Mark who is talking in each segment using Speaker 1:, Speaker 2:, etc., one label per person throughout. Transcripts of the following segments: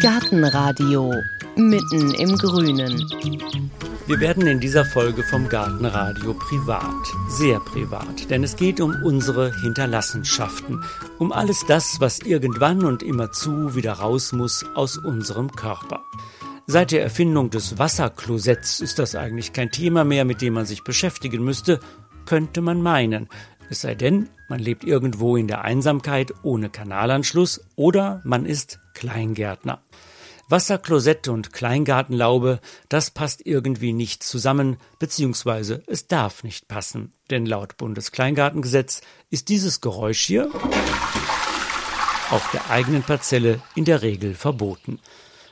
Speaker 1: Gartenradio mitten im Grünen.
Speaker 2: Wir werden in dieser Folge vom Gartenradio privat, sehr privat, denn es geht um unsere Hinterlassenschaften, um alles das, was irgendwann und immerzu wieder raus muss aus unserem Körper. Seit der Erfindung des Wasserklosetts ist das eigentlich kein Thema mehr, mit dem man sich beschäftigen müsste, könnte man meinen. Es sei denn, man lebt irgendwo in der Einsamkeit ohne Kanalanschluss oder man ist Kleingärtner. Wasserklosett und Kleingartenlaube, das passt irgendwie nicht zusammen, beziehungsweise es darf nicht passen. Denn laut Bundeskleingartengesetz ist dieses Geräusch hier auf der eigenen Parzelle in der Regel verboten.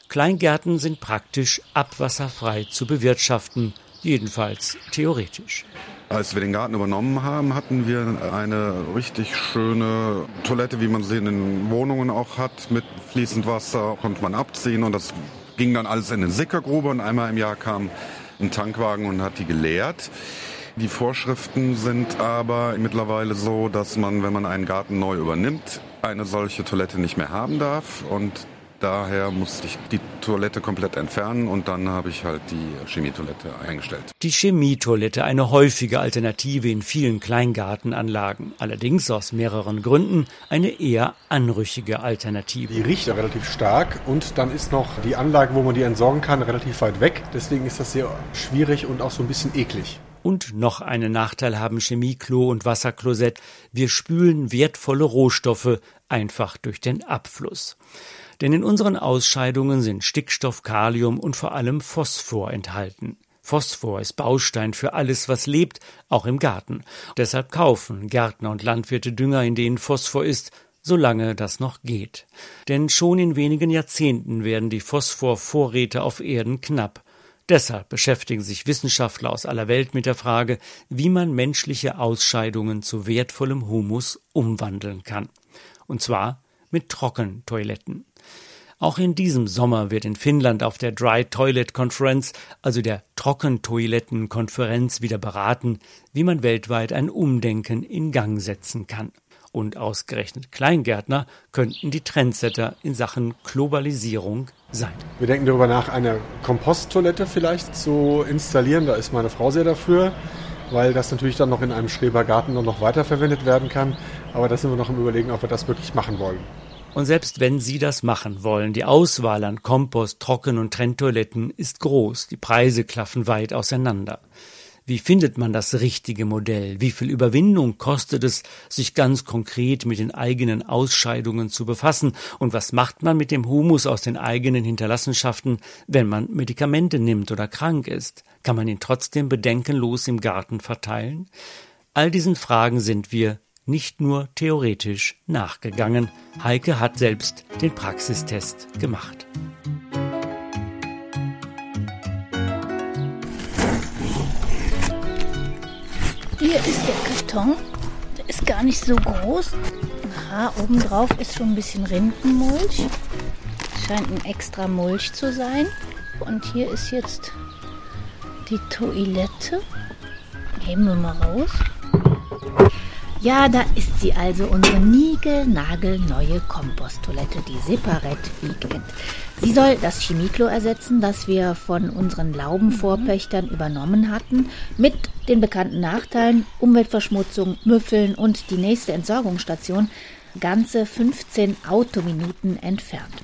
Speaker 2: Kleingärten sind praktisch abwasserfrei zu bewirtschaften, jedenfalls theoretisch.
Speaker 3: Als wir den Garten übernommen haben, hatten wir eine richtig schöne Toilette, wie man sie in den Wohnungen auch hat, mit fließend Wasser, konnte man abziehen und das ging dann alles in eine Sickergrube. Und einmal im Jahr kam ein Tankwagen und hat die geleert. Die Vorschriften sind aber mittlerweile so, dass man, wenn man einen Garten neu übernimmt, eine solche Toilette nicht mehr haben darf. Und Daher musste ich die Toilette komplett entfernen und dann habe ich halt die Chemietoilette eingestellt.
Speaker 2: Die Chemietoilette, eine häufige Alternative in vielen Kleingartenanlagen. Allerdings aus mehreren Gründen eine eher anrüchige Alternative.
Speaker 4: Die riecht relativ stark und dann ist noch die Anlage, wo man die entsorgen kann, relativ weit weg. Deswegen ist das sehr schwierig und auch so ein bisschen eklig.
Speaker 2: Und noch einen Nachteil haben Chemieklo und Wasserklosett. Wir spülen wertvolle Rohstoffe einfach durch den Abfluss. Denn in unseren Ausscheidungen sind Stickstoff, Kalium und vor allem Phosphor enthalten. Phosphor ist Baustein für alles, was lebt, auch im Garten. Deshalb kaufen Gärtner und Landwirte Dünger, in denen Phosphor ist, solange das noch geht. Denn schon in wenigen Jahrzehnten werden die Phosphorvorräte auf Erden knapp. Deshalb beschäftigen sich Wissenschaftler aus aller Welt mit der Frage, wie man menschliche Ausscheidungen zu wertvollem Humus umwandeln kann. Und zwar mit Trockentoiletten. Auch in diesem Sommer wird in Finnland auf der Dry Toilet Conference, also der Trockentoilettenkonferenz, wieder beraten, wie man weltweit ein Umdenken in Gang setzen kann. Und ausgerechnet Kleingärtner könnten die Trendsetter in Sachen Globalisierung sein.
Speaker 4: Wir denken darüber nach, eine Komposttoilette vielleicht zu installieren. Da ist meine Frau sehr dafür, weil das natürlich dann noch in einem Schrebergarten noch weiterverwendet werden kann. Aber da sind wir noch im Überlegen, ob wir das wirklich machen wollen.
Speaker 2: Und selbst wenn Sie das machen wollen, die Auswahl an Kompost, Trocken- und Trenntoiletten ist groß, die Preise klaffen weit auseinander. Wie findet man das richtige Modell? Wie viel Überwindung kostet es, sich ganz konkret mit den eigenen Ausscheidungen zu befassen? Und was macht man mit dem Humus aus den eigenen Hinterlassenschaften, wenn man Medikamente nimmt oder krank ist? Kann man ihn trotzdem bedenkenlos im Garten verteilen? All diesen Fragen sind wir nicht nur theoretisch nachgegangen. Heike hat selbst den Praxistest gemacht.
Speaker 5: Hier ist der Karton. Der ist gar nicht so groß. Aha, obendrauf ist schon ein bisschen Rindenmulch. Scheint ein extra Mulch zu sein. Und hier ist jetzt die Toilette. Heben wir mal raus. Ja, da ist sie also, unsere niegelnagelneue Komposttoilette, die Separat Weekend. Sie soll das Chemieklo ersetzen, das wir von unseren Laubenvorpächtern übernommen hatten, mit den bekannten Nachteilen Umweltverschmutzung, Müffeln und die nächste Entsorgungsstation ganze 15 Autominuten entfernt.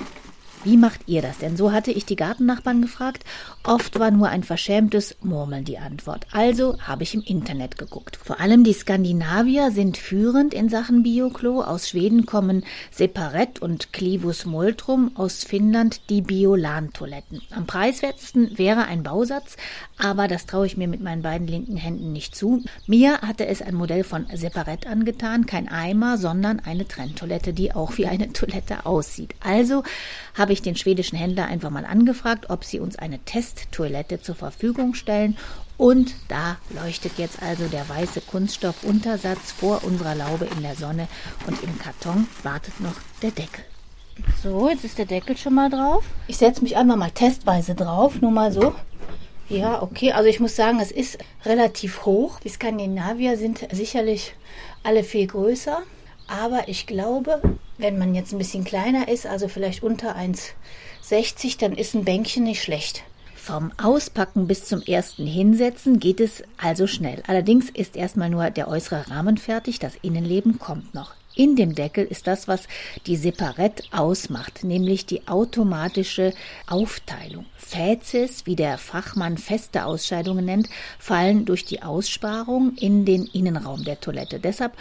Speaker 5: Wie macht ihr das denn? So hatte ich die Gartennachbarn gefragt. Oft war nur ein verschämtes Murmeln die Antwort. Also habe ich im Internet geguckt. Vor allem die Skandinavier sind führend in Sachen Bioklo. Aus Schweden kommen Separet und Clivus Multrum, aus Finnland die Biolan-Toiletten. Am preiswertesten wäre ein Bausatz, aber das traue ich mir mit meinen beiden linken Händen nicht zu. Mir hatte es ein Modell von Separet angetan, kein Eimer, sondern eine Trenntoilette, die auch wie eine Toilette aussieht. Also habe ich den schwedischen Händler einfach mal angefragt, ob sie uns eine Testtoilette zur Verfügung stellen. Und da leuchtet jetzt also der weiße Kunststoffuntersatz vor unserer Laube in der Sonne und im Karton wartet noch der Deckel. So, jetzt ist der Deckel schon mal drauf. Ich setze mich einfach mal testweise drauf, nur mal so. Ja, okay. Also ich muss sagen, es ist relativ hoch. Die Skandinavier sind sicherlich alle viel größer. Aber ich glaube, Wenn man jetzt ein bisschen kleiner ist, also vielleicht unter 1,60, dann ist ein Bänkchen nicht schlecht. Vom Auspacken bis zum ersten Hinsetzen geht es also schnell. Allerdings ist erstmal nur der äußere Rahmen fertig, das Innenleben kommt noch. In dem Deckel ist das, was die Separett ausmacht, nämlich die automatische Aufteilung. Fäzes, wie der Fachmann feste Ausscheidungen nennt, fallen durch die Aussparung in den Innenraum der Toilette. Deshalb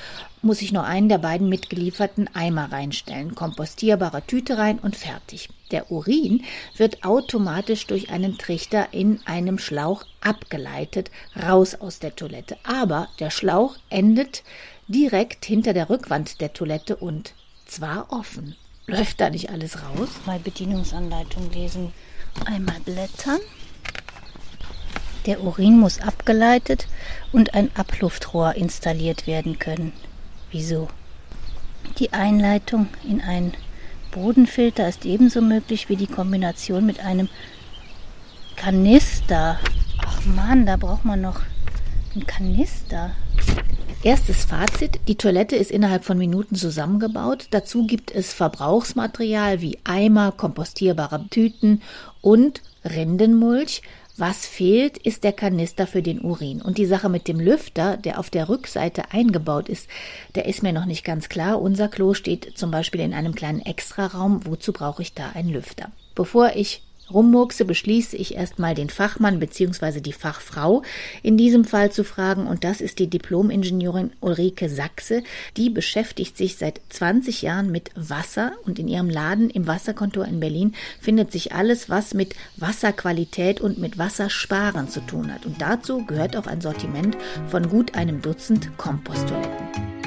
Speaker 5: muss ich nur einen der beiden mitgelieferten Eimer reinstellen, kompostierbare Tüte rein und fertig. Der Urin wird automatisch durch einen Trichter in einem Schlauch abgeleitet, raus aus der Toilette. Aber der Schlauch endet direkt hinter der Rückwand der Toilette und zwar offen. Läuft da nicht alles raus? Mal Bedienungsanleitung lesen. Einmal blättern. Der Urin muss abgeleitet und ein Abluftrohr installiert werden können. Wieso? Die Einleitung in einen Bodenfilter ist ebenso möglich wie die Kombination mit einem Kanister. Ach man, da braucht man noch einen Kanister. Erstes Fazit, die Toilette ist innerhalb von Minuten zusammengebaut. Dazu gibt es Verbrauchsmaterial wie Eimer, kompostierbare Tüten und Rindenmulch. Was fehlt, ist der Kanister für den Urin. Und die Sache mit dem Lüfter, der auf der Rückseite eingebaut ist, der ist mir noch nicht ganz klar. Unser Klo steht zum Beispiel in einem kleinen Extraraum. Wozu brauche ich da einen Lüfter? Bevor ich rummurkse, beschließe ich erstmal den Fachmann bzw. die Fachfrau in diesem Fall zu fragen und das ist die Diplomingenieurin Ulrike Sachse. Die beschäftigt sich seit 20 Jahren mit Wasser und in ihrem Laden im Wasserkontor in Berlin findet sich alles, was mit Wasserqualität und mit Wassersparen zu tun hat. Und dazu gehört auch ein Sortiment von gut einem Dutzend Komposttoiletten.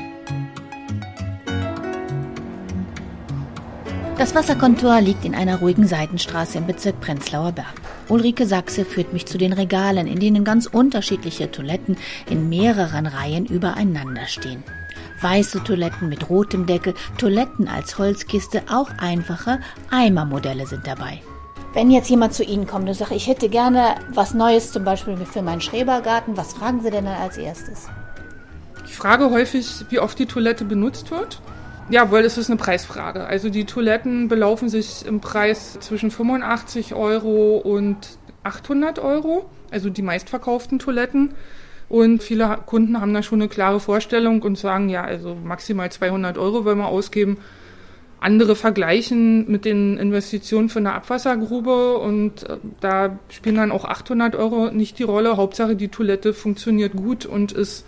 Speaker 5: Das Wasserkontor liegt in einer ruhigen Seitenstraße im Bezirk Prenzlauer Berg. Ulrike Sachse führt mich zu den Regalen, in denen ganz unterschiedliche Toiletten in mehreren Reihen übereinander stehen. Weiße Toiletten mit rotem Deckel, Toiletten als Holzkiste, auch einfache Eimermodelle sind dabei. Wenn jetzt jemand zu Ihnen kommt und sagt, ich hätte gerne was Neues, zum Beispiel für meinen Schrebergarten, was fragen Sie denn dann als erstes?
Speaker 6: Ich frage häufig, wie oft die Toilette benutzt wird ja, weil es ist eine Preisfrage. Also die Toiletten belaufen sich im Preis zwischen 85 Euro und 800 Euro, also die meistverkauften Toiletten. Und viele Kunden haben da schon eine klare Vorstellung und sagen, ja, also maximal 200 Euro wollen wir ausgeben. Andere vergleichen mit den Investitionen für eine Abwassergrube und äh, da spielen dann auch 800 Euro nicht die Rolle. Hauptsache, die Toilette funktioniert gut und ist,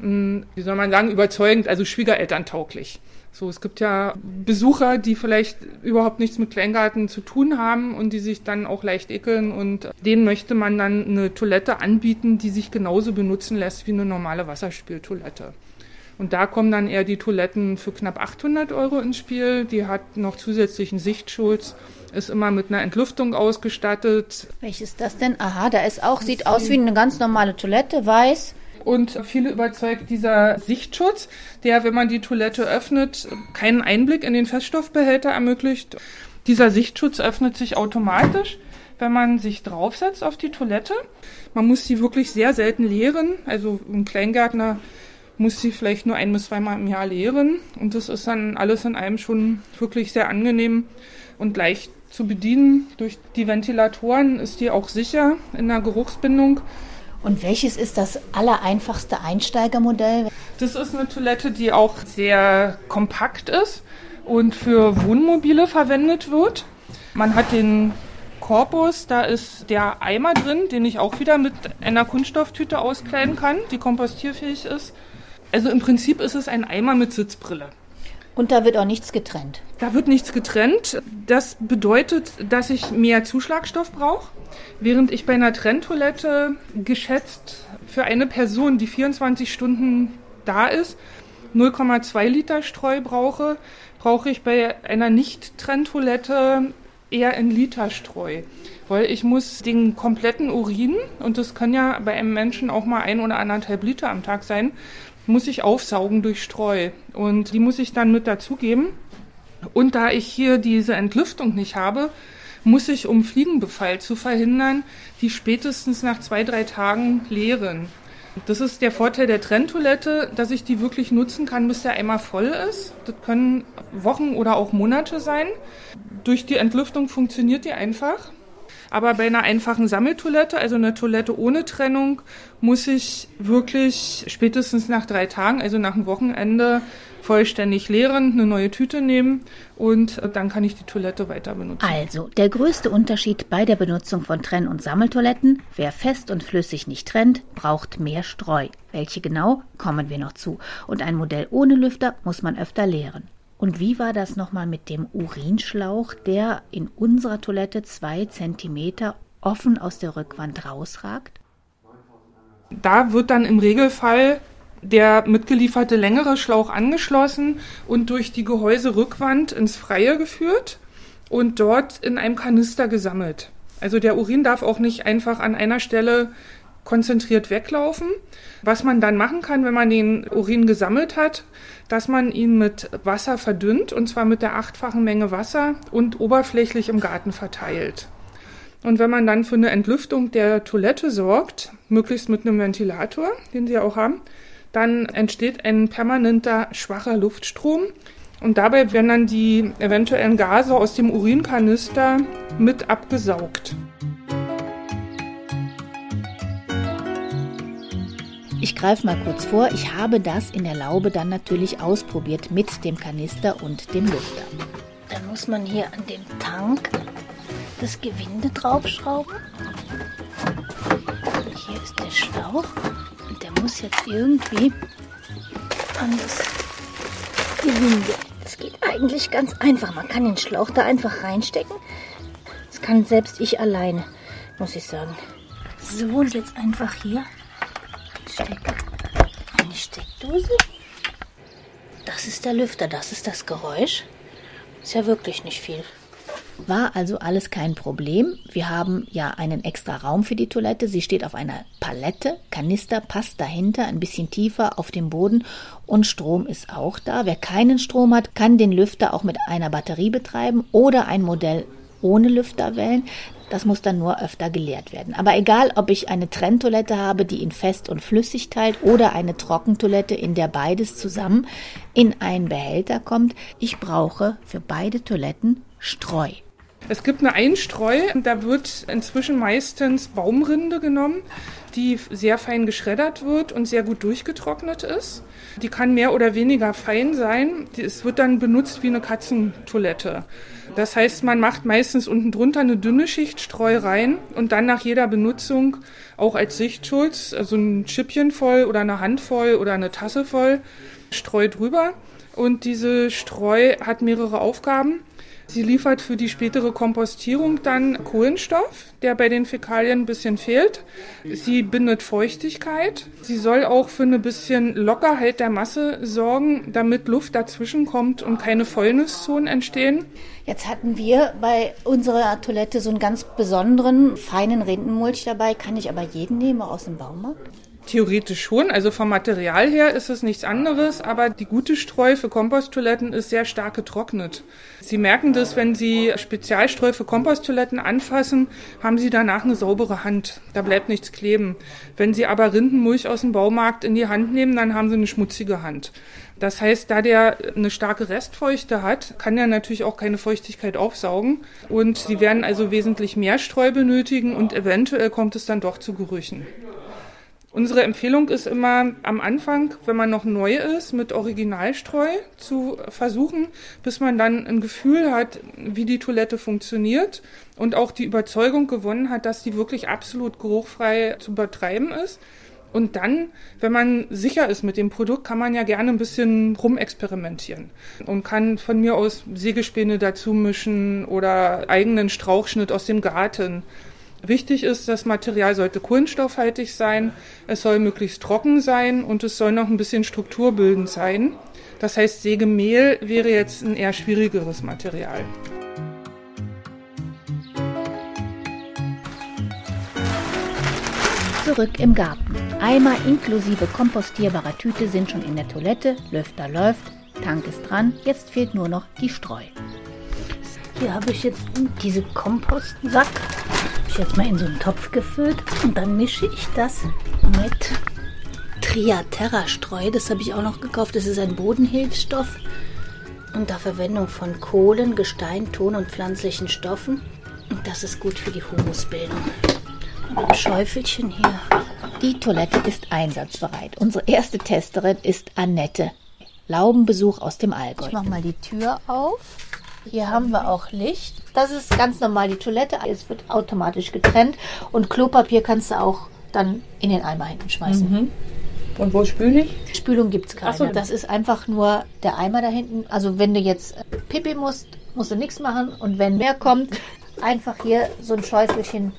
Speaker 6: hm, wie soll man sagen, überzeugend, also schwiegerelterntauglich. So, es gibt ja Besucher, die vielleicht überhaupt nichts mit Kleingarten zu tun haben und die sich dann auch leicht ekeln und denen möchte man dann eine Toilette anbieten, die sich genauso benutzen lässt wie eine normale Wasserspieltoilette. Und da kommen dann eher die Toiletten für knapp 800 Euro ins Spiel. Die hat noch zusätzlichen Sichtschutz, ist immer mit einer Entlüftung ausgestattet.
Speaker 5: Welches ist das denn? Aha, da ist auch, sieht aus wie eine ganz normale Toilette, weiß
Speaker 6: und viele überzeugt dieser Sichtschutz, der, wenn man die Toilette öffnet, keinen Einblick in den Feststoffbehälter ermöglicht. Dieser Sichtschutz öffnet sich automatisch, wenn man sich draufsetzt auf die Toilette. Man muss sie wirklich sehr selten leeren. Also ein Kleingärtner muss sie vielleicht nur ein bis zweimal im Jahr leeren. Und das ist dann alles in allem schon wirklich sehr angenehm und leicht zu bedienen. Durch die Ventilatoren ist die auch sicher in der Geruchsbindung.
Speaker 5: Und welches ist das allereinfachste Einsteigermodell?
Speaker 6: Das ist eine Toilette, die auch sehr kompakt ist und für Wohnmobile verwendet wird. Man hat den Korpus, da ist der Eimer drin, den ich auch wieder mit einer Kunststofftüte auskleiden kann, die kompostierfähig ist. Also im Prinzip ist es ein Eimer mit Sitzbrille.
Speaker 5: Und da wird auch nichts getrennt.
Speaker 6: Da wird nichts getrennt. Das bedeutet, dass ich mehr Zuschlagstoff brauche. Während ich bei einer Trenntoilette geschätzt für eine Person, die 24 Stunden da ist, 0,2 Liter Streu brauche, brauche ich bei einer Nicht-Trenntoilette eher ein Liter Streu. Weil ich muss den kompletten Urin, und das kann ja bei einem Menschen auch mal ein oder anderthalb Liter am Tag sein, muss ich aufsaugen durch Streu. Und die muss ich dann mit dazugeben. Und da ich hier diese Entlüftung nicht habe, muss ich, um Fliegenbefall zu verhindern, die spätestens nach zwei, drei Tagen leeren. Das ist der Vorteil der Trenntoilette, dass ich die wirklich nutzen kann, bis der Eimer voll ist. Das können Wochen oder auch Monate sein. Durch die Entlüftung funktioniert die einfach. Aber bei einer einfachen Sammeltoilette, also einer Toilette ohne Trennung, muss ich wirklich spätestens nach drei Tagen, also nach einem Wochenende, vollständig leeren, eine neue Tüte nehmen und dann kann ich die Toilette weiter benutzen.
Speaker 5: Also, der größte Unterschied bei der Benutzung von Trenn- und Sammeltoiletten, wer fest und flüssig nicht trennt, braucht mehr Streu. Welche genau, kommen wir noch zu. Und ein Modell ohne Lüfter muss man öfter leeren. Und wie war das nochmal mit dem Urinschlauch, der in unserer Toilette zwei Zentimeter offen aus der Rückwand rausragt?
Speaker 6: Da wird dann im Regelfall der mitgelieferte längere Schlauch angeschlossen und durch die Gehäuserückwand ins Freie geführt und dort in einem Kanister gesammelt. Also der Urin darf auch nicht einfach an einer Stelle konzentriert weglaufen. Was man dann machen kann, wenn man den Urin gesammelt hat, dass man ihn mit Wasser verdünnt, und zwar mit der achtfachen Menge Wasser und oberflächlich im Garten verteilt. Und wenn man dann für eine Entlüftung der Toilette sorgt, möglichst mit einem Ventilator, den Sie auch haben, dann entsteht ein permanenter schwacher Luftstrom und dabei werden dann die eventuellen Gase aus dem Urinkanister mit abgesaugt.
Speaker 5: Ich greife mal kurz vor, ich habe das in der Laube dann natürlich ausprobiert mit dem Kanister und dem Lüfter. Dann muss man hier an den Tank das Gewinde draufschrauben. Hier ist der Schlauch muss jetzt irgendwie an das Gewinde. Das geht eigentlich ganz einfach. Man kann den Schlauch da einfach reinstecken. Das kann selbst ich alleine, muss ich sagen. So, und jetzt einfach hier stecke eine Steckdose. Das ist der Lüfter, das ist das Geräusch. Ist ja wirklich nicht viel. War also alles kein Problem. Wir haben ja einen extra Raum für die Toilette. Sie steht auf einer Palette. Kanister passt dahinter, ein bisschen tiefer auf dem Boden. Und Strom ist auch da. Wer keinen Strom hat, kann den Lüfter auch mit einer Batterie betreiben oder ein Modell ohne Lüfter wählen. Das muss dann nur öfter geleert werden. Aber egal, ob ich eine Trenntoilette habe, die in fest und flüssig teilt, oder eine Trockentoilette, in der beides zusammen in einen Behälter kommt, ich brauche für beide Toiletten Streu.
Speaker 6: Es gibt eine Einstreu, da wird inzwischen meistens Baumrinde genommen, die sehr fein geschreddert wird und sehr gut durchgetrocknet ist. Die kann mehr oder weniger fein sein. Es wird dann benutzt wie eine Katzentoilette. Das heißt, man macht meistens unten drunter eine dünne Schicht Streu rein und dann nach jeder Benutzung auch als Sichtschutz, also ein Schippchen voll oder eine Hand voll oder eine Tasse voll Streu drüber. Und diese Streu hat mehrere Aufgaben. Sie liefert für die spätere Kompostierung dann Kohlenstoff, der bei den Fäkalien ein bisschen fehlt. Sie bindet Feuchtigkeit. Sie soll auch für eine bisschen Lockerheit der Masse sorgen, damit Luft dazwischen kommt und keine Fäulniszonen entstehen.
Speaker 5: Jetzt hatten wir bei unserer Toilette so einen ganz besonderen, feinen Rindenmulch dabei. Kann ich aber jeden nehmen aus dem Baumarkt?
Speaker 6: Theoretisch schon, also vom Material her ist es nichts anderes, aber die gute Streu für Komposttoiletten ist sehr stark getrocknet. Sie merken das, wenn Sie Spezialstreu für Komposttoiletten anfassen, haben Sie danach eine saubere Hand. Da bleibt nichts kleben. Wenn Sie aber Rindenmulch aus dem Baumarkt in die Hand nehmen, dann haben Sie eine schmutzige Hand. Das heißt, da der eine starke Restfeuchte hat, kann er natürlich auch keine Feuchtigkeit aufsaugen. Und Sie werden also wesentlich mehr Streu benötigen und eventuell kommt es dann doch zu Gerüchen. Unsere Empfehlung ist immer am Anfang, wenn man noch neu ist, mit Originalstreu zu versuchen, bis man dann ein Gefühl hat, wie die Toilette funktioniert und auch die Überzeugung gewonnen hat, dass die wirklich absolut geruchfrei zu betreiben ist. Und dann, wenn man sicher ist mit dem Produkt, kann man ja gerne ein bisschen rumexperimentieren und kann von mir aus Sägespäne dazu mischen oder eigenen Strauchschnitt aus dem Garten Wichtig ist, das Material sollte kohlenstoffhaltig sein, es soll möglichst trocken sein und es soll noch ein bisschen strukturbildend sein. Das heißt, Sägemehl wäre jetzt ein eher schwierigeres Material.
Speaker 5: Zurück im Garten. Eimer inklusive kompostierbarer Tüte sind schon in der Toilette, Lüfter läuft, Tank ist dran, jetzt fehlt nur noch die Streu. Hier habe ich jetzt diese Kompostsack ich jetzt mal in so einen Topf gefüllt und dann mische ich das mit Triaterra Streu, das habe ich auch noch gekauft. Das ist ein Bodenhilfsstoff unter Verwendung von Kohlen, Gestein, Ton und pflanzlichen Stoffen. Und das ist gut für die Humusbildung. Und ein Schäufelchen hier.
Speaker 7: Die Toilette ist einsatzbereit. Unsere erste Testerin ist Annette. Laubenbesuch aus dem Allgäu.
Speaker 5: Ich mache mal die Tür auf. Hier haben wir auch Licht.
Speaker 7: Das ist ganz normal die Toilette. Es wird automatisch getrennt. Und Klopapier kannst du auch dann in den Eimer hinten schmeißen.
Speaker 6: Mhm. Und wo spüle ich?
Speaker 7: Spülung gibt es keine.
Speaker 6: So.
Speaker 7: Das ist einfach nur der Eimer da hinten. Also wenn du jetzt äh, Pipi musst, musst du nichts machen. Und wenn mehr kommt, einfach hier so ein Schäufelchen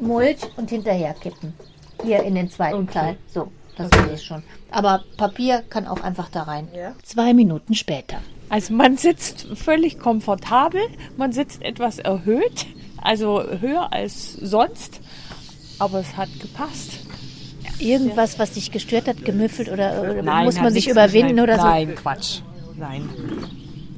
Speaker 7: Mulch und hinterher kippen. Hier in den zweiten
Speaker 6: Okay.
Speaker 7: Teil. So, das ist es schon. Aber Papier kann auch einfach da rein. Zwei Minuten später.
Speaker 8: Also man sitzt völlig komfortabel, man sitzt etwas erhöht, also höher als sonst, aber es hat gepasst.
Speaker 7: Irgendwas, was dich gestört hat, gemüffelt oder, oder
Speaker 8: Nein,
Speaker 7: muss man sich überwinden
Speaker 8: nein,
Speaker 7: oder so?
Speaker 8: Nein, Quatsch. Nein,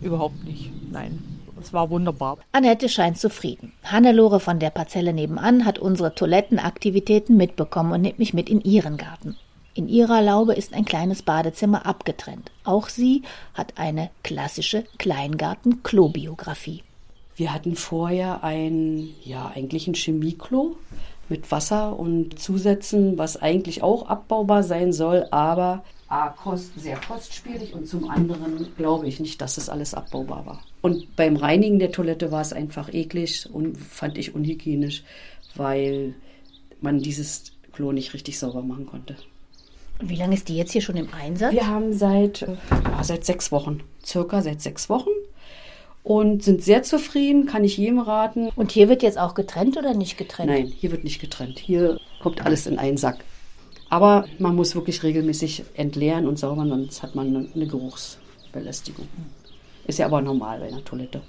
Speaker 8: überhaupt nicht. Nein, es war wunderbar.
Speaker 7: Annette scheint zufrieden. Hannelore von der Parzelle nebenan hat unsere Toilettenaktivitäten mitbekommen und nimmt mich mit in ihren Garten. In ihrer Laube ist ein kleines Badezimmer abgetrennt. Auch sie hat eine klassische Kleingarten-Klo-Biografie.
Speaker 9: Wir hatten vorher ein, ja, eigentlich ein Chemieklo mit Wasser und Zusätzen, was eigentlich auch abbaubar sein soll, aber A, kost, sehr kostspielig und zum anderen glaube ich nicht, dass das alles abbaubar war. Und beim Reinigen der Toilette war es einfach eklig und fand ich unhygienisch, weil man dieses Klo nicht richtig sauber machen konnte.
Speaker 7: Wie lange ist die jetzt hier schon im Einsatz?
Speaker 9: Wir haben seit, äh, ja, seit sechs Wochen, circa seit sechs Wochen und sind sehr zufrieden, kann ich jedem raten.
Speaker 7: Und hier wird jetzt auch getrennt oder nicht getrennt?
Speaker 9: Nein, hier wird nicht getrennt. Hier kommt alles in einen Sack. Aber man muss wirklich regelmäßig entleeren und saubern, sonst hat man eine Geruchsbelästigung. Ist ja aber normal bei einer Toilette.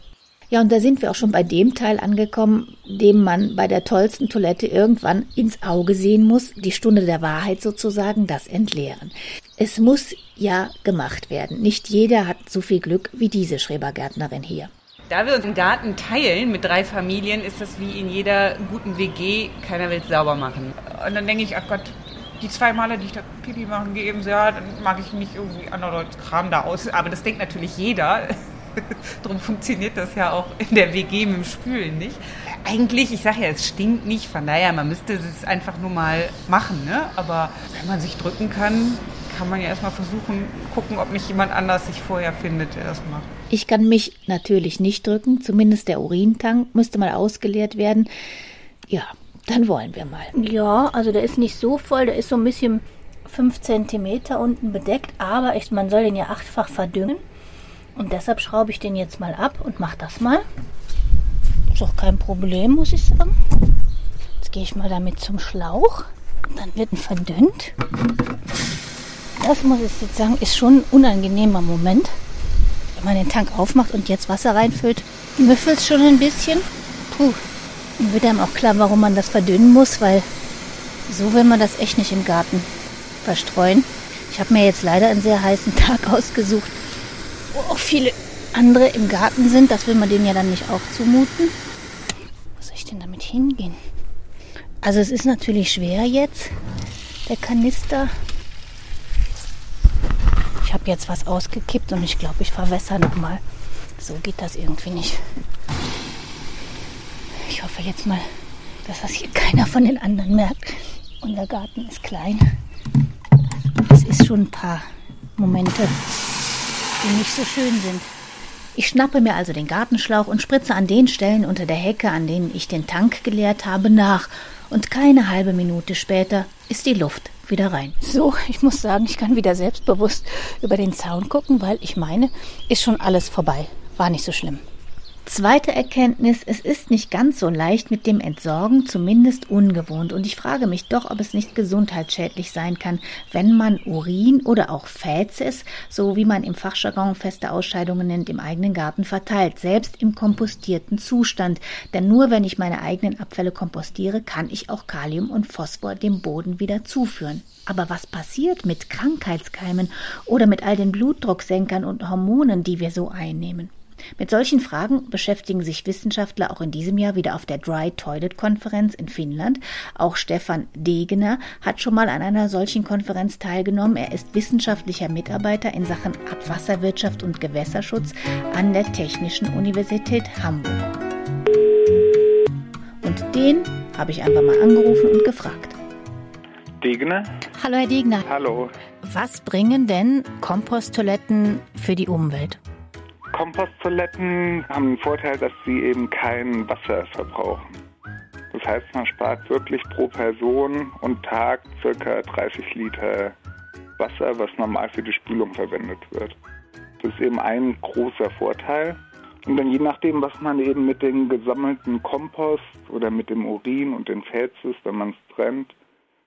Speaker 7: Ja, und da sind wir auch schon bei dem Teil angekommen, dem man bei der tollsten Toilette irgendwann ins Auge sehen muss, die Stunde der Wahrheit sozusagen, das Entleeren. Es muss ja gemacht werden. Nicht jeder hat so viel Glück wie diese Schrebergärtnerin hier.
Speaker 10: Da wir uns einen Garten teilen mit drei Familien, ist das wie in jeder guten WG, keiner will es sauber machen. Und dann denke ich, ach Gott, die zwei Male, die ich da Pipi machen gehe, eben so, ja, dann mag ich mich irgendwie anderer Kram da aus. Aber das denkt natürlich jeder. Darum funktioniert das ja auch in der WG mit dem Spülen nicht. Eigentlich, ich sage ja, es stinkt nicht, von daher, man müsste es einfach nur mal machen. Ne? Aber wenn man sich drücken kann, kann man ja erstmal versuchen, gucken, ob nicht jemand anders sich vorher findet, der das macht.
Speaker 7: Ich kann mich natürlich nicht drücken, zumindest der Urintank müsste mal ausgeleert werden. Ja, dann wollen wir mal.
Speaker 5: Ja, also der ist nicht so voll, der ist so ein bisschen 5 cm unten bedeckt, aber echt, man soll den ja achtfach verdüngen. Und deshalb schraube ich den jetzt mal ab und mache das mal. Ist auch kein Problem, muss ich sagen. Jetzt gehe ich mal damit zum Schlauch. Dann wird ein verdünnt. Das muss ich jetzt sagen, ist schon ein unangenehmer Moment. Wenn man den Tank aufmacht und jetzt Wasser reinfüllt, müffelt es schon ein bisschen. Puh. Dann wird einem auch klar, warum man das verdünnen muss, weil so will man das echt nicht im Garten verstreuen. Ich habe mir jetzt leider einen sehr heißen Tag ausgesucht, wo auch viele andere im Garten sind. Das will man denen ja dann nicht auch zumuten. Wo soll ich denn damit hingehen? Also es ist natürlich schwer jetzt, der Kanister. Ich habe jetzt was ausgekippt und ich glaube, ich verwässer nochmal. So geht das irgendwie nicht. Ich hoffe jetzt mal, dass das hier keiner von den anderen merkt. Und der Garten ist klein. Es ist schon ein paar Momente, die nicht so schön sind. Ich schnappe mir also den Gartenschlauch und spritze an den Stellen unter der Hecke, an denen ich den Tank geleert habe, nach. Und keine halbe Minute später ist die Luft wieder rein. So, ich muss sagen, ich kann wieder selbstbewusst über den Zaun gucken, weil ich meine, ist schon alles vorbei. War nicht so schlimm. Zweite Erkenntnis, es ist nicht ganz so leicht mit dem Entsorgen, zumindest ungewohnt. Und ich frage mich doch, ob es nicht gesundheitsschädlich sein kann, wenn man Urin oder auch Fäzes, so wie man im Fachjargon feste Ausscheidungen nennt, im eigenen Garten verteilt, selbst im kompostierten Zustand. Denn nur wenn ich meine eigenen Abfälle kompostiere, kann ich auch Kalium und Phosphor dem Boden wieder zuführen. Aber was passiert mit Krankheitskeimen oder mit all den Blutdrucksenkern und Hormonen, die wir so einnehmen? Mit solchen Fragen beschäftigen sich Wissenschaftler auch in diesem Jahr wieder auf der Dry Toilet Konferenz in Finnland. Auch Stefan Degener hat schon mal an einer solchen Konferenz teilgenommen. Er ist wissenschaftlicher Mitarbeiter in Sachen Abwasserwirtschaft und Gewässerschutz an der Technischen Universität Hamburg. Und den habe ich einfach mal angerufen und gefragt.
Speaker 11: Degner?
Speaker 5: Hallo, Herr Degner.
Speaker 11: Hallo.
Speaker 5: Was bringen denn Komposttoiletten für die Umwelt?
Speaker 11: Komposttoiletten haben den Vorteil, dass sie eben kein Wasser verbrauchen. Das heißt, man spart wirklich pro Person und Tag circa 30 Liter Wasser, was normal für die Spülung verwendet wird. Das ist eben ein großer Vorteil. Und dann je nachdem, was man eben mit dem gesammelten Kompost oder mit dem Urin und den Fäzes, wenn man es trennt,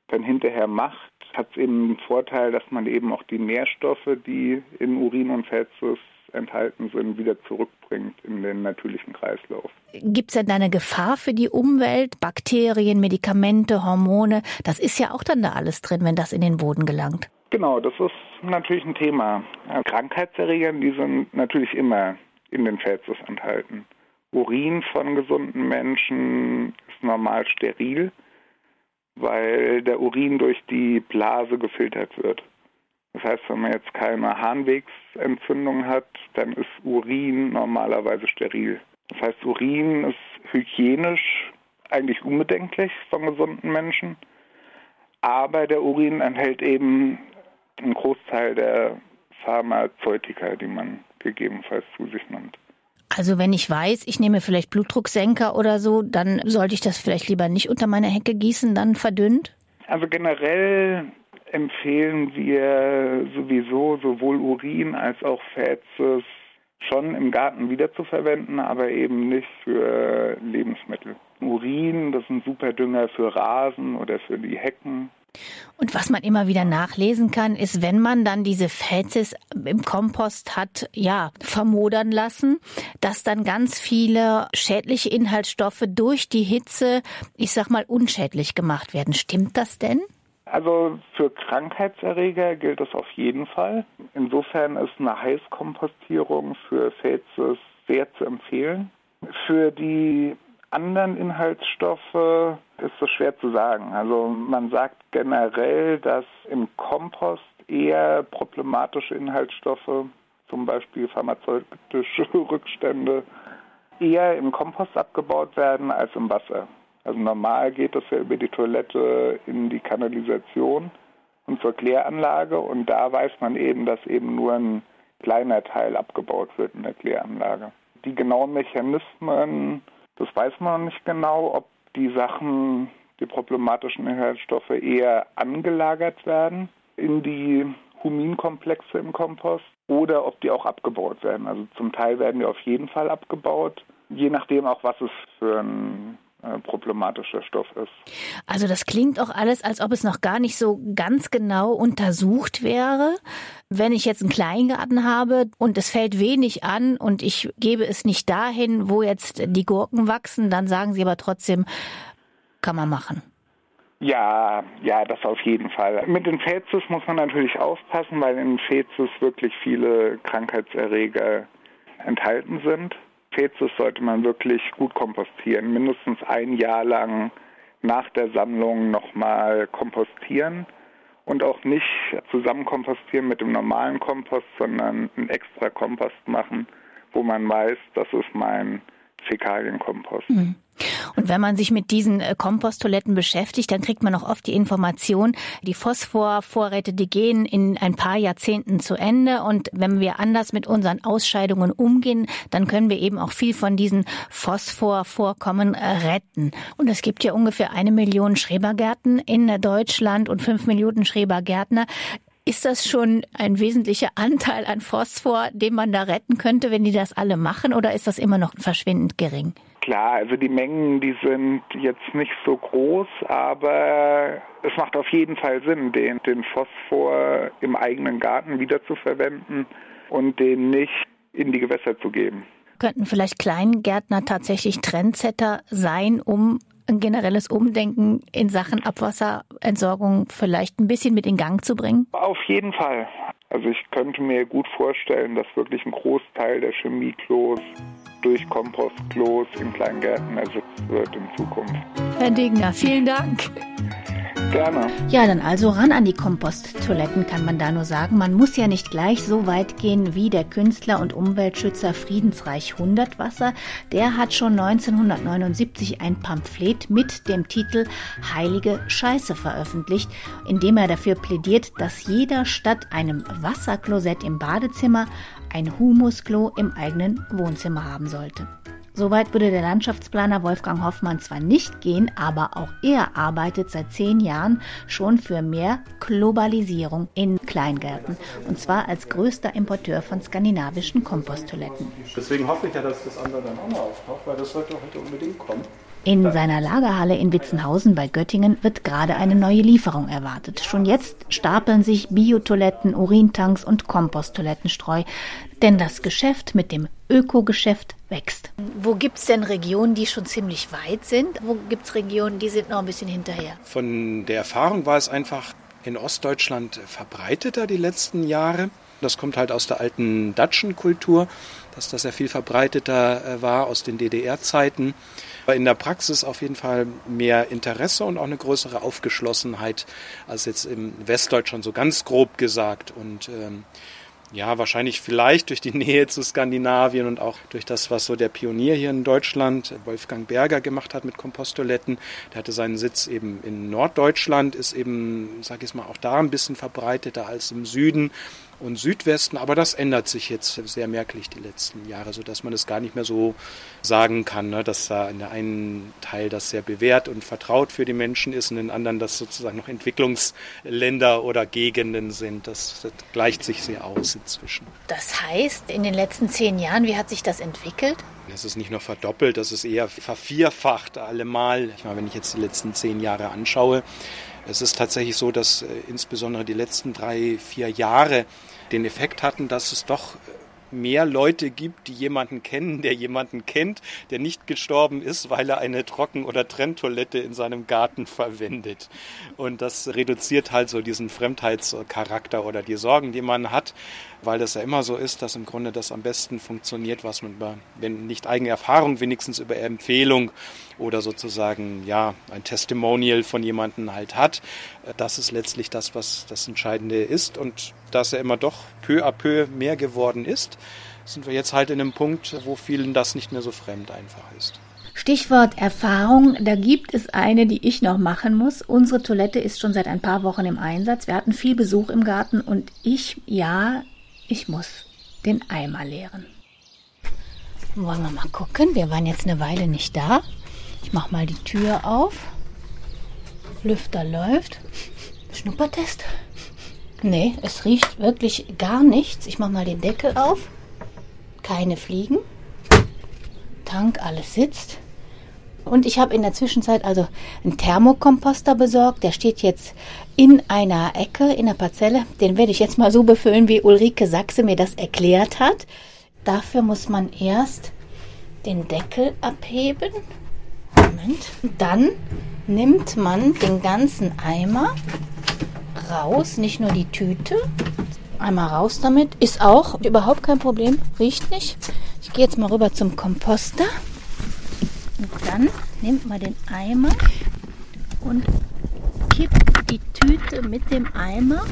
Speaker 11: dann hinterher macht, hat es eben den Vorteil, dass man eben auch die Nährstoffe, die in Urin und Fäzes enthalten sind, wieder zurückbringt in den natürlichen Kreislauf.
Speaker 5: Gibt es denn eine Gefahr für die Umwelt? Bakterien, Medikamente, Hormone, das ist ja auch dann da alles drin, wenn das in den Boden gelangt.
Speaker 11: Genau, das ist natürlich ein Thema. Krankheitserreger, die sind natürlich immer in den Fäzes enthalten. Urin von gesunden Menschen ist normal steril, weil der Urin durch die Blase gefiltert wird. Das heißt, wenn man jetzt keine Harnwegsentzündung hat, dann ist Urin normalerweise steril. Das heißt, Urin ist hygienisch eigentlich unbedenklich von gesunden Menschen, aber der Urin enthält eben einen Großteil der Pharmazeutika, die man gegebenenfalls zu sich nimmt.
Speaker 5: Also wenn ich weiß, ich nehme vielleicht Blutdrucksenker oder so, dann sollte ich das vielleicht lieber nicht unter meine Hecke gießen, dann verdünnt?
Speaker 11: Also generell empfehlen wir sowieso sowohl Urin als auch Fäzes schon im Garten wiederzuverwenden, aber eben nicht für Lebensmittel. Urin, das ist ein super Dünger für Rasen oder für die Hecken.
Speaker 5: Und was man immer wieder nachlesen kann, ist, wenn man dann diese Fäzes im Kompost hat, ja, vermodern lassen, dass dann ganz viele schädliche Inhaltsstoffe durch die Hitze, ich sag mal, unschädlich gemacht werden. Stimmt das denn?
Speaker 11: Also für Krankheitserreger gilt das auf jeden Fall. Insofern ist eine Heißkompostierung für Fezes sehr zu empfehlen. Für die anderen Inhaltsstoffe ist das schwer zu sagen. Also man sagt generell, dass im Kompost eher problematische Inhaltsstoffe, zum Beispiel pharmazeutische Rückstände, eher im Kompost abgebaut werden als im Wasser. Also normal geht das ja über die Toilette in die Kanalisation und zur Kläranlage und da weiß man eben, dass eben nur ein kleiner Teil abgebaut wird in der Kläranlage. Die genauen Mechanismen, das weiß man noch nicht genau, ob die Sachen, die problematischen Inhaltsstoffe eher angelagert werden in die Huminkomplexe im Kompost oder ob die auch abgebaut werden. Also zum Teil werden die auf jeden Fall abgebaut, je nachdem auch, was es für ein problematischer Stoff ist.
Speaker 5: Also das klingt auch alles, als ob es noch gar nicht so ganz genau untersucht wäre. Wenn ich jetzt einen Kleingarten habe und es fällt wenig an und ich gebe es nicht dahin, wo jetzt die Gurken wachsen, dann sagen Sie aber trotzdem, kann man machen.
Speaker 11: Ja, ja, das auf jeden Fall. Mit den Fezes muss man natürlich aufpassen, weil in Fezes wirklich viele Krankheitserreger enthalten sind. Fezes sollte man wirklich gut kompostieren, mindestens ein Jahr lang nach der Sammlung nochmal kompostieren und auch nicht zusammen kompostieren mit dem normalen Kompost, sondern einen extra Kompost machen, wo man weiß, das ist mein Fäkalienkompost.
Speaker 5: Mhm. Und wenn man sich mit diesen äh, Komposttoiletten beschäftigt, dann kriegt man auch oft die Information, die Phosphorvorräte, die gehen in ein paar Jahrzehnten zu Ende. Und wenn wir anders mit unseren Ausscheidungen umgehen, dann können wir eben auch viel von diesen Phosphorvorkommen äh, retten. Und es gibt ja ungefähr eine Million Schrebergärten in Deutschland und fünf Millionen Schrebergärtner. Ist das schon ein wesentlicher Anteil an Phosphor, den man da retten könnte, wenn die das alle machen, oder ist das immer noch verschwindend gering?
Speaker 11: Klar, also die Mengen, die sind jetzt nicht so groß, aber es macht auf jeden Fall Sinn, den, den Phosphor im eigenen Garten wiederzuverwenden und den nicht in die Gewässer zu geben.
Speaker 5: Könnten vielleicht Kleingärtner tatsächlich Trendsetter sein, um ein generelles Umdenken in Sachen Abwasserentsorgung vielleicht ein bisschen mit in Gang zu bringen?
Speaker 11: Auf jeden Fall. Also ich könnte mir gut vorstellen, dass wirklich ein Großteil der Chemieklos durch Kompostklos in Kleingärten ersetzt wird in Zukunft.
Speaker 5: Herr Degner, vielen Dank.
Speaker 11: Gerne.
Speaker 5: Ja, dann also ran an die Komposttoiletten, kann man da nur sagen. Man muss ja nicht gleich so weit gehen wie der Künstler und Umweltschützer Friedensreich Hundertwasser. Der hat schon 1979 ein Pamphlet mit dem Titel Heilige Scheiße veröffentlicht, in dem er dafür plädiert, dass jeder statt einem Wasserklosett im Badezimmer ein Humusklo im eigenen Wohnzimmer haben sollte. Soweit würde der Landschaftsplaner Wolfgang Hoffmann zwar nicht gehen, aber auch er arbeitet seit zehn Jahren schon für mehr Globalisierung in Kleingärten. Und zwar als größter Importeur von skandinavischen Komposttoiletten.
Speaker 12: Deswegen hoffe ich ja, dass das andere dann auch noch auftaucht, weil das sollte heute unbedingt kommen.
Speaker 5: In seiner Lagerhalle in Witzenhausen bei Göttingen wird gerade eine neue Lieferung erwartet. Schon jetzt stapeln sich Biotoiletten, Urintanks und Komposttoilettenstreu, denn das Geschäft mit dem Ökogeschäft wächst. Wo gibt es denn Regionen, die schon ziemlich weit sind? Wo gibt es Regionen, die sind noch ein bisschen hinterher?
Speaker 12: Von der Erfahrung war es einfach in Ostdeutschland verbreiteter die letzten Jahre. Das kommt halt aus der alten Datschenkultur, dass das ja viel verbreiteter äh, war aus den DDR-Zeiten in der Praxis auf jeden Fall mehr Interesse und auch eine größere Aufgeschlossenheit als jetzt im Westdeutschland so ganz grob gesagt. Und ähm, ja, wahrscheinlich vielleicht durch die Nähe zu Skandinavien und auch durch das, was so der Pionier hier in Deutschland, Wolfgang Berger, gemacht hat mit Komposttoiletten. Der hatte seinen Sitz eben in Norddeutschland, ist eben, sag ich mal, auch da ein bisschen verbreiteter als im Süden und Südwesten. Aber das ändert sich jetzt sehr merklich die letzten Jahre, sodass man es gar nicht mehr so sagen kann, ne, dass da in der einen Teil das sehr bewährt und vertraut für die Menschen ist und in den anderen das sozusagen noch Entwicklungsländer oder Gegenden sind. Das, das gleicht sich sehr aus inzwischen.
Speaker 5: Das heißt, in den letzten zehn Jahren, wie hat sich das entwickelt?
Speaker 12: Es ist nicht nur verdoppelt, das ist eher vervierfacht allemal. Ich meine, wenn ich jetzt die letzten zehn Jahre anschaue, es ist tatsächlich so, dass äh, insbesondere die letzten drei, vier Jahre den Effekt hatten, dass es doch mehr Leute gibt, die jemanden kennen, der jemanden kennt, der nicht gestorben ist, weil er eine Trocken- oder Trenntoilette in seinem Garten verwendet. Und das reduziert halt so diesen Fremdheitscharakter oder die Sorgen, die man hat weil das ja immer so ist, dass im Grunde das am besten funktioniert, was man über, wenn nicht eigene Erfahrung, wenigstens über Empfehlung oder sozusagen ja ein Testimonial von jemandem halt hat. Das ist letztlich das, was das Entscheidende ist und dass er immer doch peu à peu mehr geworden ist, sind wir jetzt halt in einem Punkt, wo vielen das nicht mehr so fremd einfach ist.
Speaker 5: Stichwort Erfahrung, da gibt es eine, die ich noch machen muss. Unsere Toilette ist schon seit ein paar Wochen im Einsatz. Wir hatten viel Besuch im Garten und ich, ja, ich muss den Eimer leeren. Wollen wir mal gucken? Wir waren jetzt eine Weile nicht da. Ich mache mal die Tür auf. Lüfter läuft. Schnuppertest. Nee, es riecht wirklich gar nichts. Ich mache mal den Deckel auf. Keine Fliegen. Tank, alles sitzt. Und ich habe in der Zwischenzeit also einen Thermokomposter besorgt. Der steht jetzt in einer Ecke, in der Parzelle. Den werde ich jetzt mal so befüllen, wie Ulrike Sachse mir das erklärt hat. Dafür muss man erst den Deckel abheben. Moment. Dann nimmt man den ganzen Eimer raus, nicht nur die Tüte. Einmal raus damit. Ist auch überhaupt kein Problem. Riecht nicht. Ich gehe jetzt mal rüber zum Komposter. Und dann nimmt man den Eimer und kippt die Tüte mit dem Eimer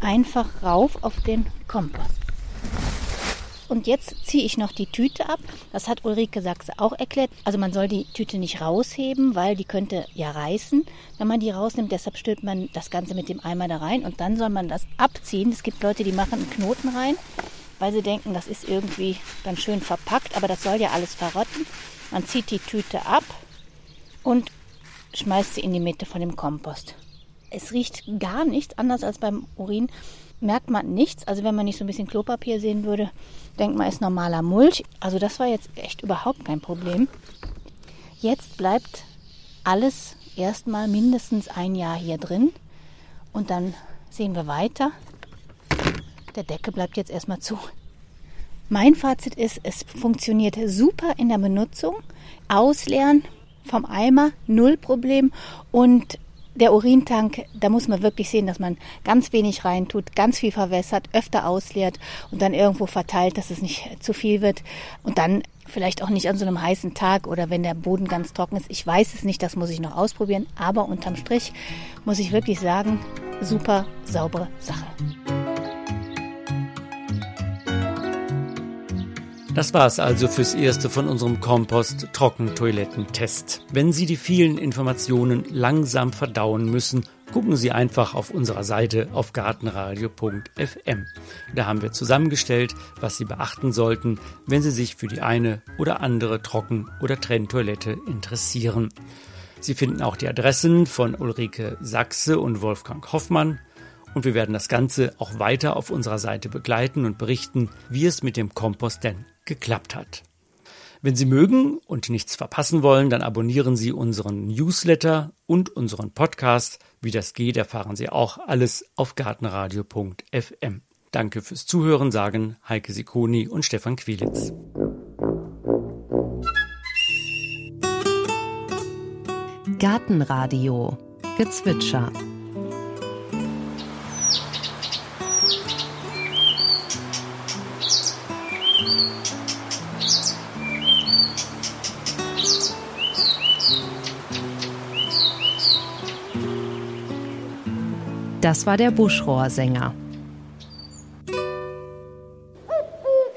Speaker 5: einfach rauf auf den Kompost. Und jetzt ziehe ich noch die Tüte ab. Das hat Ulrike Sachse auch erklärt. Also man soll die Tüte nicht rausheben, weil die könnte ja reißen, wenn man die rausnimmt. Deshalb stülpt man das Ganze mit dem Eimer da rein und dann soll man das abziehen. Es gibt Leute, die machen einen Knoten rein, weil sie denken, das ist irgendwie dann schön verpackt, aber das soll ja alles verrotten. Man zieht die Tüte ab und schmeißt sie in die Mitte von dem Kompost. Es riecht gar nichts, anders als beim Urin merkt man nichts. Also wenn man nicht so ein bisschen Klopapier sehen würde, denkt man, ist normaler Mulch. Also das war jetzt echt überhaupt kein Problem. Jetzt bleibt alles erstmal mindestens ein Jahr hier drin und dann sehen wir weiter. Der Deckel bleibt jetzt erstmal zu. Mein Fazit ist, es funktioniert super in der Benutzung. Ausleeren vom Eimer, null Problem. Und der Urintank, da muss man wirklich sehen, dass man ganz wenig reintut, ganz viel verwässert, öfter ausleert und dann irgendwo verteilt, dass es nicht zu viel wird. Und dann vielleicht auch nicht an so einem heißen Tag oder wenn der Boden ganz trocken ist. Ich weiß es nicht, das muss ich noch ausprobieren. Aber unterm Strich muss ich wirklich sagen, super saubere Sache.
Speaker 2: Das war's also fürs erste von unserem Kompost Trockentoilettentest. Wenn Sie die vielen Informationen langsam verdauen müssen, gucken Sie einfach auf unserer Seite auf gartenradio.fm. Da haben wir zusammengestellt, was Sie beachten sollten, wenn Sie sich für die eine oder andere Trocken- oder Trenntoilette interessieren. Sie finden auch die Adressen von Ulrike Sachse und Wolfgang Hoffmann und wir werden das Ganze auch weiter auf unserer Seite begleiten und berichten, wie es mit dem Kompost denn geklappt hat. Wenn Sie mögen und nichts verpassen wollen, dann abonnieren Sie unseren Newsletter und unseren Podcast. Wie das geht, erfahren Sie auch alles auf gartenradio.fm. Danke fürs Zuhören, sagen Heike Sikoni und Stefan Quilitz.
Speaker 1: Gartenradio Gezwitscher Das war der Buschrohrsänger.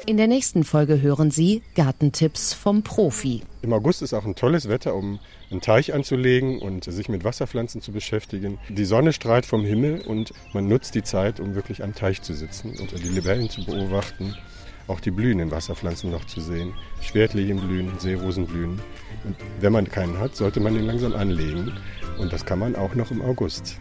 Speaker 1: In der nächsten Folge hören Sie Gartentipps vom Profi.
Speaker 13: Im August ist auch ein tolles Wetter, um einen Teich anzulegen und sich mit Wasserpflanzen zu beschäftigen. Die Sonne strahlt vom Himmel und man nutzt die Zeit, um wirklich am Teich zu sitzen und die Libellen zu beobachten. Auch die blühenden Wasserpflanzen noch zu sehen. Schwertlilien blühen, Seerosen blühen. Und wenn man keinen hat, sollte man ihn langsam anlegen. Und das kann man auch noch im August.